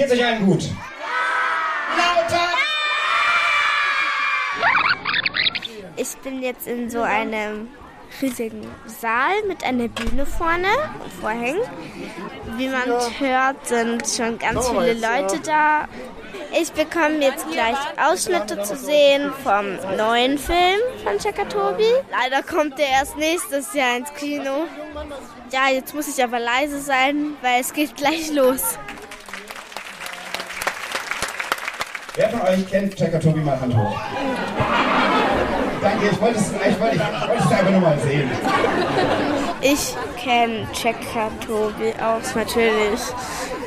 Geht's euch allen gut? Lauter! Ich bin jetzt in so einem riesigen Saal mit einer Bühne vorne und Vorhängen. Wie man hört, sind schon ganz viele Leute da. Ich bekomme jetzt gleich Ausschnitte zu sehen vom neuen Film von Chakatobi. Leider kommt der erst nächstes Jahr ins Kino. Ja, jetzt muss ich aber leise sein, weil es geht gleich los. Wer von euch kennt Chakatobi mal Hand hoch? Danke, ich wollte es, ich wollte, ich wollte es einfach nur mal sehen. Ich kenne Chakatobi aus natürlich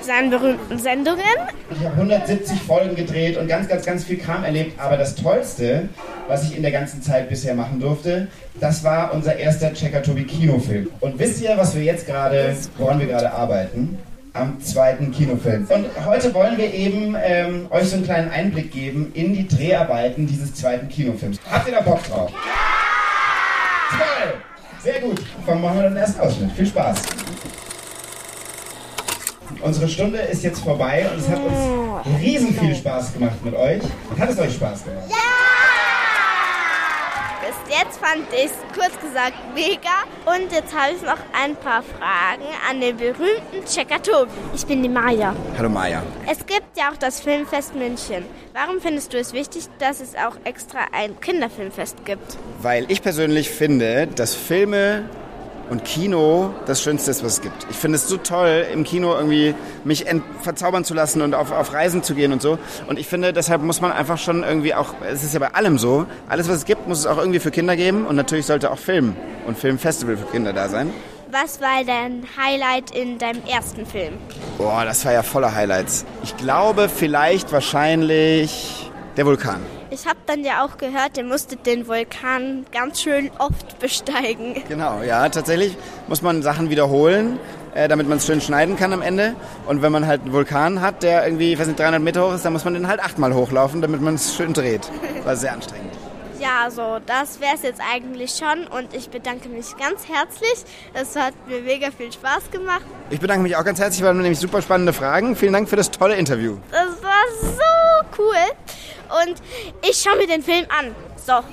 seinen berühmten Sendungen. Ich habe 170 Folgen gedreht und ganz, ganz, ganz viel Kram erlebt. Aber das Tollste, was ich in der ganzen Zeit bisher machen durfte, das war unser erster Chakatobi Kinofilm. Und wisst ihr, was wir jetzt gerade, woran wir gerade arbeiten? Am zweiten Kinofilm. Und heute wollen wir eben ähm, euch so einen kleinen Einblick geben in die Dreharbeiten dieses zweiten Kinofilms. Habt ihr da Bock drauf? Ja! Toll! Sehr gut. Dann machen wir den ersten Ausschnitt. Viel Spaß. Unsere Stunde ist jetzt vorbei und es hat uns riesen viel Spaß gemacht mit euch. Hat es euch Spaß gemacht? Ja! Jetzt fand ich es kurz gesagt mega. Und jetzt habe ich noch ein paar Fragen an den berühmten Chekatobi. Ich bin die Maya. Hallo Maya. Es gibt ja auch das Filmfest München. Warum findest du es wichtig, dass es auch extra ein Kinderfilmfest gibt? Weil ich persönlich finde, dass Filme und Kino das Schönste ist, was es gibt. Ich finde es so toll, im Kino irgendwie mich verzaubern zu lassen und auf, auf Reisen zu gehen und so. Und ich finde, deshalb muss man einfach schon irgendwie auch, es ist ja bei allem so, alles, was es gibt, muss es auch irgendwie für Kinder geben. Und natürlich sollte auch Film und Filmfestival für Kinder da sein. Was war dein Highlight in deinem ersten Film? Boah, das war ja voller Highlights. Ich glaube vielleicht wahrscheinlich der Vulkan. Ich habe dann ja auch gehört, ihr musstet den Vulkan ganz schön oft besteigen. Genau, ja, tatsächlich muss man Sachen wiederholen, äh, damit man es schön schneiden kann am Ende. Und wenn man halt einen Vulkan hat, der irgendwie, ich weiß nicht, 300 Meter hoch ist, dann muss man den halt achtmal hochlaufen, damit man es schön dreht. War sehr anstrengend. Ja, so, das wäre es jetzt eigentlich schon und ich bedanke mich ganz herzlich. Es hat mir mega viel Spaß gemacht. Ich bedanke mich auch ganz herzlich, weil nämlich super spannende Fragen. Vielen Dank für das tolle Interview. Das und ich schaue mir den Film an. So,